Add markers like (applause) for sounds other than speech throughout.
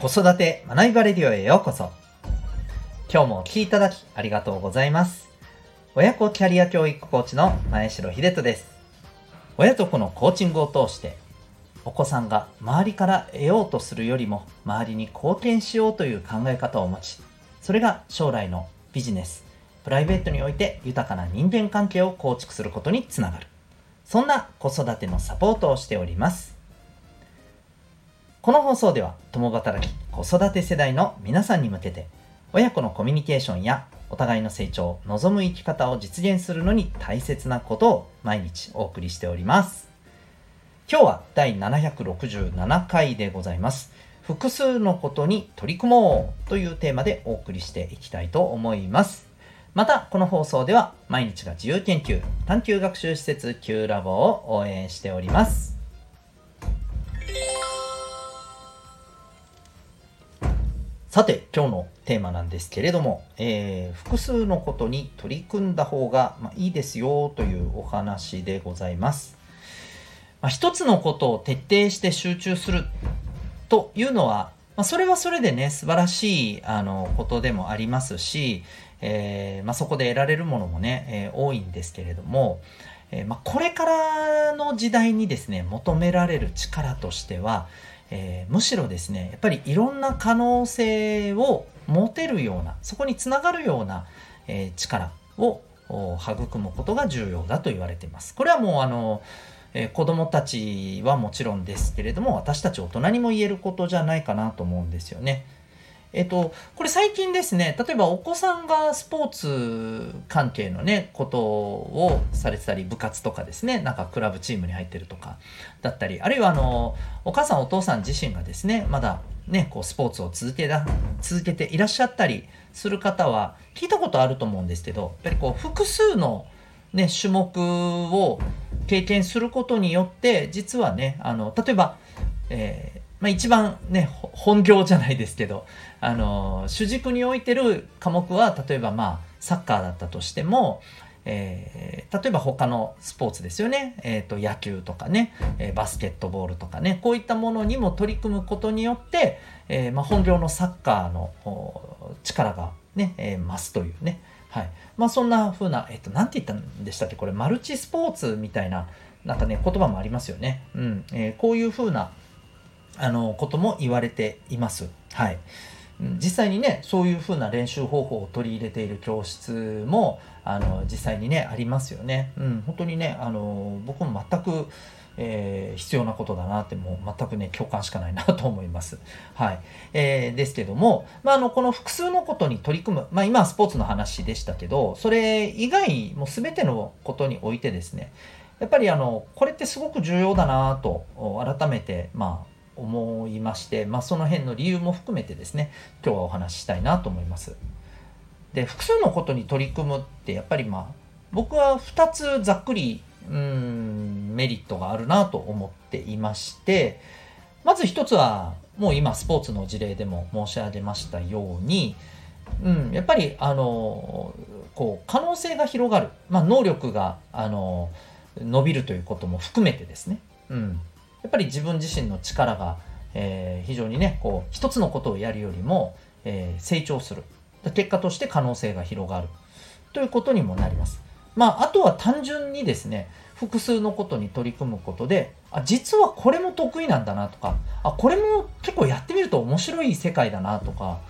子育て学びバレディオへようこそ。今日もお聴きいただきありがとうございます。親子キャリア教育コーチの前城秀人です。親と子のコーチングを通して、お子さんが周りから得ようとするよりも周りに貢献しようという考え方を持ち、それが将来のビジネス、プライベートにおいて豊かな人間関係を構築することにつながる。そんな子育てのサポートをしております。この放送では共働き子育て世代の皆さんに向けて親子のコミュニケーションやお互いの成長、望む生き方を実現するのに大切なことを毎日お送りしております。今日は第767回でございます。複数のことに取り組もうというテーマでお送りしていきたいと思います。また、この放送では毎日が自由研究、探究学習施設 Q ラボを応援しております。さて、今日のテーマなんですけれども、えー、複数のことに取り組んだ方が、まあ、いいですよというお話でございます。まあ、一つのことを徹底して集中するというのは、まあ、それはそれでね、素晴らしいあのことでもありますし、えー、まあ、そこで得られるものもね、えー、多いんですけれども、えー、まこれからの時代にですね、求められる力としては、えー、むしろですねやっぱりいろんな可能性を持てるようなそこにつながるような、えー、力を育むことが重要だと言われています。これはもうあの、えー、子供たちはもちろんですけれども私たち大人にも言えることじゃないかなと思うんですよね。えっと、これ最近ですね、例えばお子さんがスポーツ関係のね、ことをされてたり、部活とかですね、なんかクラブチームに入ってるとか、だったり、あるいはあの、お母さんお父さん自身がですね、まだね、こうスポーツを続けだ、続けていらっしゃったりする方は、聞いたことあると思うんですけど、やっぱりこう複数のね、種目を経験することによって、実はね、あの、例えば、えーまあ、一番ね、本業じゃないですけど、あの、主軸に置いてる科目は、例えばまあ、サッカーだったとしても、えー、例えば他のスポーツですよね、えーと、野球とかね、えー、バスケットボールとかね。こういったものにも取り組むことによって、えー、まあ、本業のサッカーの力がね、え増すというね、はい。まあ、そんな風な、えっ、と、なんて言ったんでしたっけ？これマルチスポーツみたいななんかね言葉もありますよね、うん。えこういう風なあのことも言われています。はい。実際にね、そういう風な練習方法を取り入れている教室も、あの、実際にね、ありますよね。うん、本当にね、あの、僕も全く、えー、必要なことだなってもう全くね共感しかないなと思います。はい。えー、ですけども、まあ、あの、この複数のことに取り組む、まあ今はスポーツの話でしたけど、それ以外も全てのことにおいてですね、やっぱりあの、これってすごく重要だなと改めて、まあ、思いまして、まあ、その辺の理由も含めてですね今日はお話ししたいなと思います。で複数のことに取り組むってやっぱりまあ僕は2つざっくりうんメリットがあるなと思っていましてまず1つはもう今スポーツの事例でも申し上げましたように、うん、やっぱりあのこう可能性が広がる、まあ、能力があの伸びるということも含めてですね、うん、やっぱり自分自身の力が、えー、非常にねこう一つのことをやるよりも、えー、成長する結果として可能性が広がるということにもなります。まあ、あとは単純にですね複数のことに取り組むことであ実はこれも得意なんだなとかあこれも結構やってみると面白い世界だなとか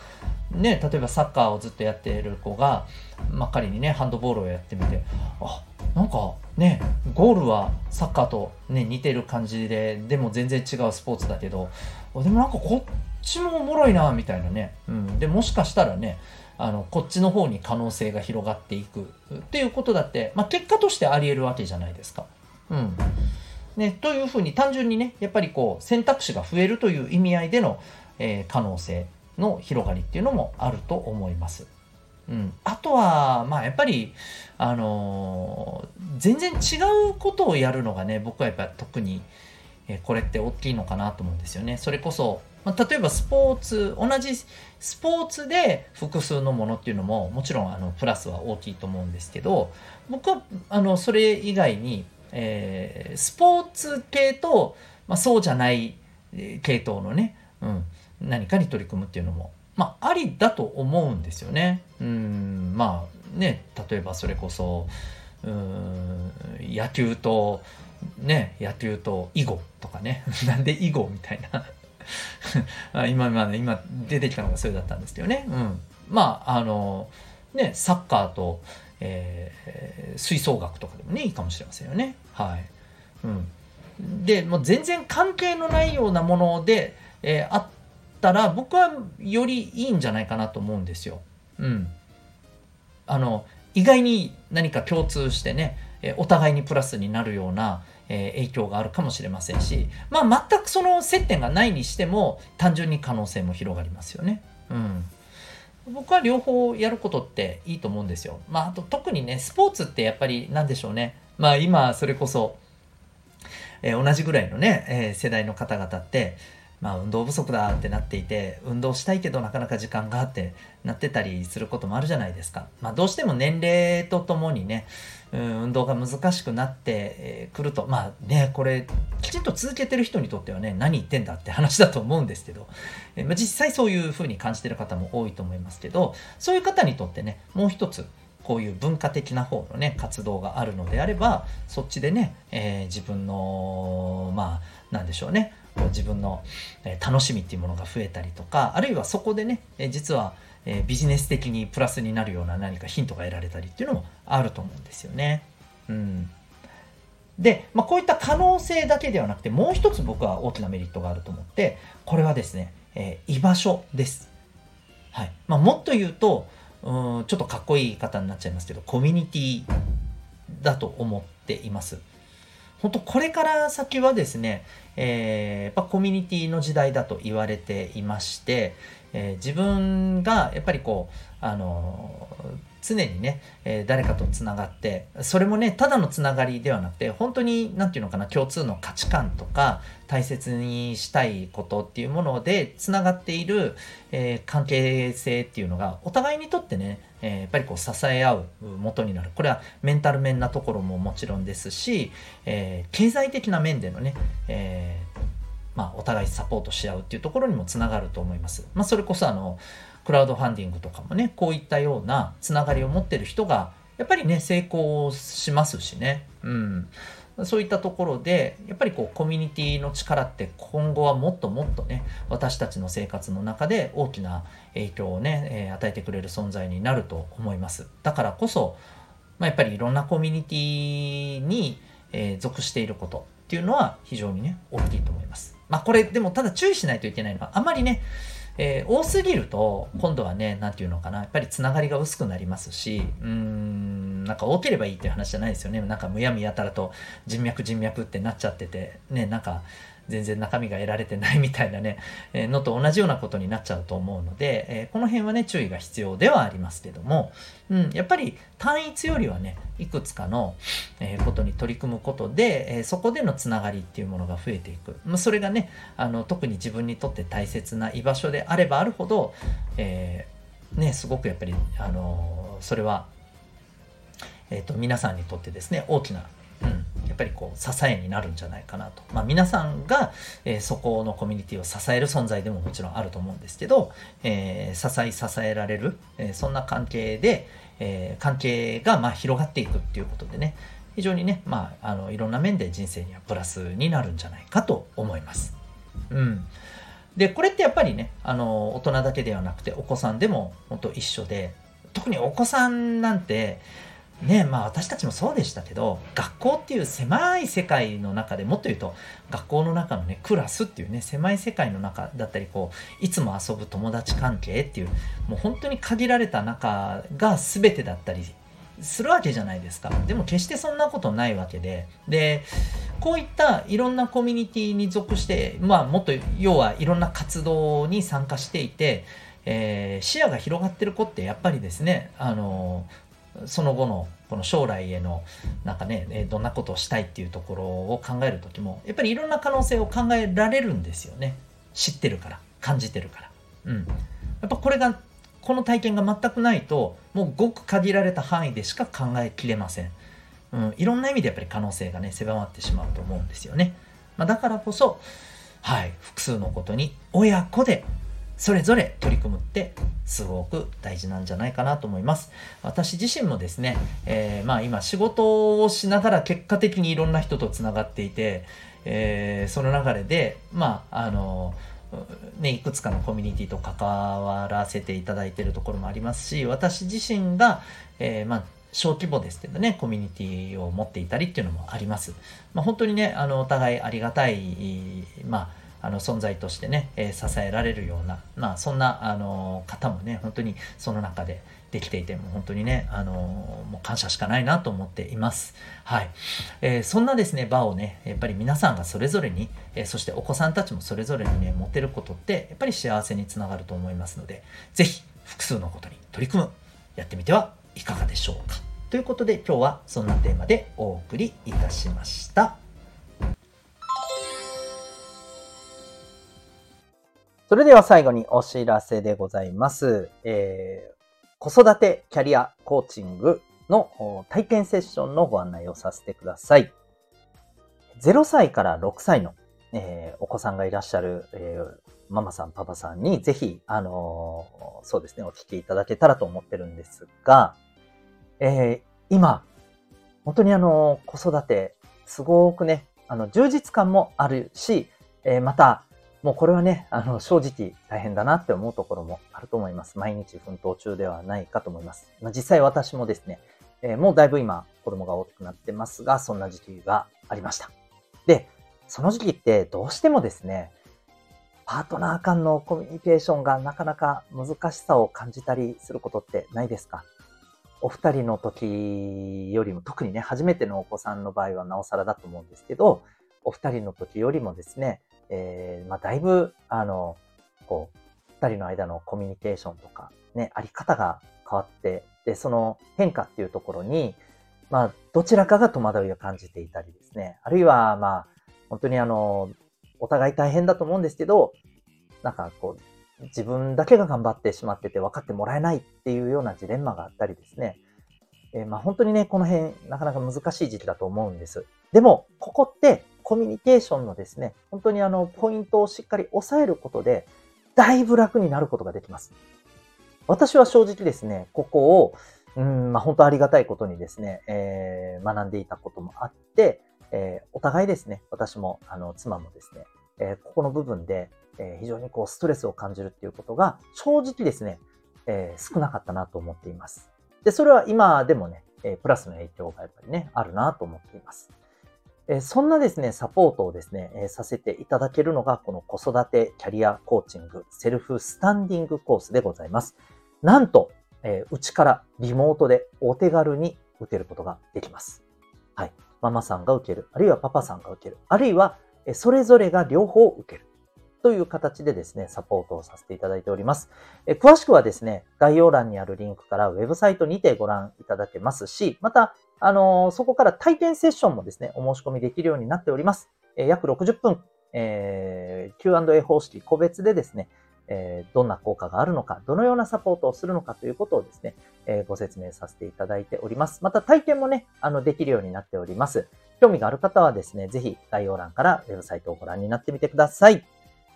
ね、例えばサッカーをずっとやっている子が、まあ、仮にねハンドボールをやってみてあなんかねゴールはサッカーと、ね、似てる感じででも全然違うスポーツだけどでもなんかこっちもおもろいなみたいなね、うん、でもしかしたらねあのこっちの方に可能性が広がっていくっていうことだって、まあ、結果としてありえるわけじゃないですか。うんね、というふうに単純にねやっぱりこう選択肢が増えるという意味合いでの、えー、可能性の広がりっていうのもあると思います。うん、あとは、まあ、やっぱり、あのー、全然違うことをやるのがね、僕はやっぱ特に、えー、これって大きいのかなと思うんですよね。それこそ、まあ、例えばスポーツ、同じスポーツで複数のものっていうのも、もちろん、あの、プラスは大きいと思うんですけど、僕は、あの、それ以外に、えー、スポーツ系と、まあ、そうじゃない系統のね、うん、何かに取り組むっていうのもまあありだと思うんですよね。うんまあね例えばそれこそうん野球とね野球と囲碁とかね (laughs) なんで囲碁みたいな (laughs) 今まあ、今出てきたのがそれだったんですけどね。うん、まああのねサッカーと、えー、吹奏楽とかでもねいいかもしれませんよね。はい。うん、でもう全然関係のないようなもので、えー、あったら僕はよりいいんじゃないかなと思うんですよ。うん。あの意外に何か共通してね、えお互いにプラスになるような、え影響があるかもしれませんし、まあ、全くその接点がないにしても単純に可能性も広がりますよね。うん僕は両方やることっていいと思うんですよ。まあ、あと特にね、スポーツってやっぱり何でしょうね。まあ今、それこそ、えー、同じぐらいのね、えー、世代の方々って、まあ運動不足だってなっていて、運動したいけどなかなか時間があってなってたりすることもあるじゃないですか。まあどうしても年齢とともにね、うん、運動が難しくなってくると、まあね、これ、きちんと続けてる人にとってはね、何言ってんだって話だと思うんですけど、えまあ、実際そういうふうに感じてる方も多いと思いますけど、そういう方にとってね、もう一つ、こういう文化的な方のね、活動があるのであれば、そっちでね、えー、自分の、まあ、なんでしょうね、自分の楽しみっていうものが増えたりとか、あるいはそこでね、実は、ビジネス的にプラスになるような何かヒントが得られたりっていうのもあると思うんですよね。うん。で、まあ、こういった可能性だけではなくて、もう一つ僕は大きなメリットがあると思って、これはですね、えー、居場所です。はい。まあ、もっと言うと、うん、ちょっとかっこいい言い方になっちゃいますけど、コミュニティだと思っています。本当これから先はですね、えー、やっぱコミュニティの時代だと言われていまして、えー、自分がやっぱりこう、あの常にね、えー、誰かとつながって、それもね、ただのつながりではなくて、本当に、なんていうのかな、共通の価値観とか、大切にしたいことっていうもので、つながっている、えー、関係性っていうのが、お互いにとってね、えー、やっぱりこう支え合う元になる。これはメンタル面なところももちろんですし、え経済的な面でのね、えまあ、お互いサポートし合うっていうところにもつながると思います。まあ、それこそあの、クラウドファンディングとかもね、こういったようなつながりを持ってる人が、やっぱりね、成功しますしね。うん。そういったところで、やっぱりこう、コミュニティの力って今後はもっともっとね、私たちの生活の中で大きな影響をね、えー、与えてくれる存在になると思います。だからこそ、まあ、やっぱりいろんなコミュニティに、え、属していることっていうのは非常にね、大きいと思います。まあこれでもただ注意しないといけないのは、あまりね、えー、多すぎると、今度はね、何て言うのかな、やっぱりつながりが薄くなりますし、うーん、なんか多ければいいっていう話じゃないですよね。なんかむやみやたらと人脈人脈ってなっちゃってて、ね、なんか、全然中身が得られてないみたいなね、(laughs) えー、のと同じようなことになっちゃうと思うので、えー、この辺はね、注意が必要ではありますけども、うん、やっぱり単一よりはね、いくつかの、えー、ことに取り組むことで、えそこでのつながりっていうものが増えていく。まあ、それがね、あの、特に自分にとって大切な居場所であればあるほど、えね、すごくやっぱり、あのそれは、えっ、と、皆さんにとってですね、大きなうん、ぱりこう支えになるんじゃないかなと。まあ、皆さんが、え、そこのコミュニティを支える存在でももちろんあると思うんですけど、えー、支え支えられる、え、そんな関係で、え関係がま広がっていくっていうことでね、非常にね、まあ、あのいろんな面で人生にはプラスになるんじゃないかと思います。うん。で、これってやっぱりね、あの、大人だけではなくて、お子さんでも本当一緒で、特にお子さんなんて、ねまあ私たちもそうでしたけど学校っていう狭い世界の中でもっと言うと学校の中のねクラスっていうね狭い世界の中だったりこういつも遊ぶ友達関係っていうもう本当に限られた中が全てだったりするわけじゃないですか。でも決してそんなことないわけで。でこういったいろんなコミュニティに属してまあもっと要はいろんな活動に参加していてえー、視野が広がってる子ってやっぱりですね、あのその後のこの将来へのなんかねどんなことをしたいっていうところを考える時もやっぱりいろんな可能性を考えられるんですよね。知ってるから感じてるから。うん。やっぱこれがこの体験が全くないともうごく限られた範囲でしか考えきれません、うん、いろんな意味でやっぱり可能性がね狭まってしまうと思うんですよね、まあ、だからこそはい複数のことに親子でそれぞれ取り組むってすごく大事なんじゃないかなと思います。私自身もですね、えー、まあ今仕事をしながら結果的にいろんな人とつながっていて、えー、その流れで、まあ、あの、ね、いくつかのコミュニティと関わらせていただいているところもありますし、私自身が、えー、まあ、小規模ですけどね、コミュニティを持っていたりっていうのもあります。まあ、本当にね、あの、お互いありがたい、まあ、あの存在としてね、えー、支えられるような、まあ、そんなあの方もね本当にその中でできていても本当にねあのもう感謝しかないなと思っています。はい、えー、そんなですね場をねやっぱり皆さんがそれぞれに、えー、そしてお子さんたちもそれぞれにね持てることってやっぱり幸せにつながると思いますので是非複数のことに取り組むやってみてはいかがでしょうか。ということで今日はそんなテーマでお送りいたしました。それでは最後にお知らせでございます。えー、子育てキャリアコーチングの体験セッションのご案内をさせてください。0歳から6歳の、えー、お子さんがいらっしゃる、えー、ママさん、パパさんにぜひ、あの、そうですね、お聞きいただけたらと思ってるんですが、え今、本当にあの、子育て、すごくね、あの、充実感もあるし、えまた、もうこれはね、あの、正直大変だなって思うところもあると思います。毎日奮闘中ではないかと思います。まあ、実際私もですね、えー、もうだいぶ今子供が大きくなってますが、そんな時期がありました。で、その時期ってどうしてもですね、パートナー間のコミュニケーションがなかなか難しさを感じたりすることってないですか？お二人の時よりも、特にね、初めてのお子さんの場合はなおさらだと思うんですけど、お二人の時よりもですね、えー、まあ、だいぶ、あの、こう、二人の間のコミュニケーションとか、ね、あり方が変わって、で、その変化っていうところに、まあ、どちらかが戸惑いを感じていたりですね、あるいは、まあ、本当にあの、お互い大変だと思うんですけど、なんかこう、自分だけが頑張ってしまってて分かってもらえないっていうようなジレンマがあったりですね、えー、まあ本当にね、この辺、なかなか難しい時期だと思うんです。でも、ここってコミュニケーションのですね、本当にあの、ポイントをしっかり押さえることで、だいぶ楽になることができます。私は正直ですね、ここを、うん、まあ、本当ありがたいことにですね、えー、学んでいたこともあって、えー、お互いですね、私も、あの、妻もですね、えー、ここの部分で、え非常にこう、ストレスを感じるっていうことが、正直ですね、え少なかったなと思っています。で、それは今でもね、えプラスの影響がやっぱりね、あるなと思っています。えそんなですね、サポートをですね、えさせていただけるのが、この子育てキャリアコーチングセルフスタンディングコースでございます。なんと、えうちからリモートでお手軽に受けることができます。はい。ママさんが受ける、あるいはパパさんが受ける、あるいは、えそれぞれが両方受ける。という形でですね、サポートをさせていただいております。え詳しくはですね、概要欄にあるリンクからウェブサイトにてご覧いただけますし、また、あの、そこから体験セッションもですね、お申し込みできるようになっております。え約60分、えー、Q&A 方式個別でですね、え、どんな効果があるのか、どのようなサポートをするのかということをですね、え、ご説明させていただいております。また体験もね、あの、できるようになっております。興味がある方はですね、ぜひ概要欄からウェブサイトをご覧になってみてください。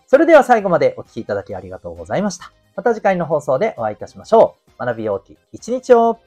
それでは最後までお聴きいただきありがとうございました。また次回の放送でお会いいたしましょう。学びようき一日を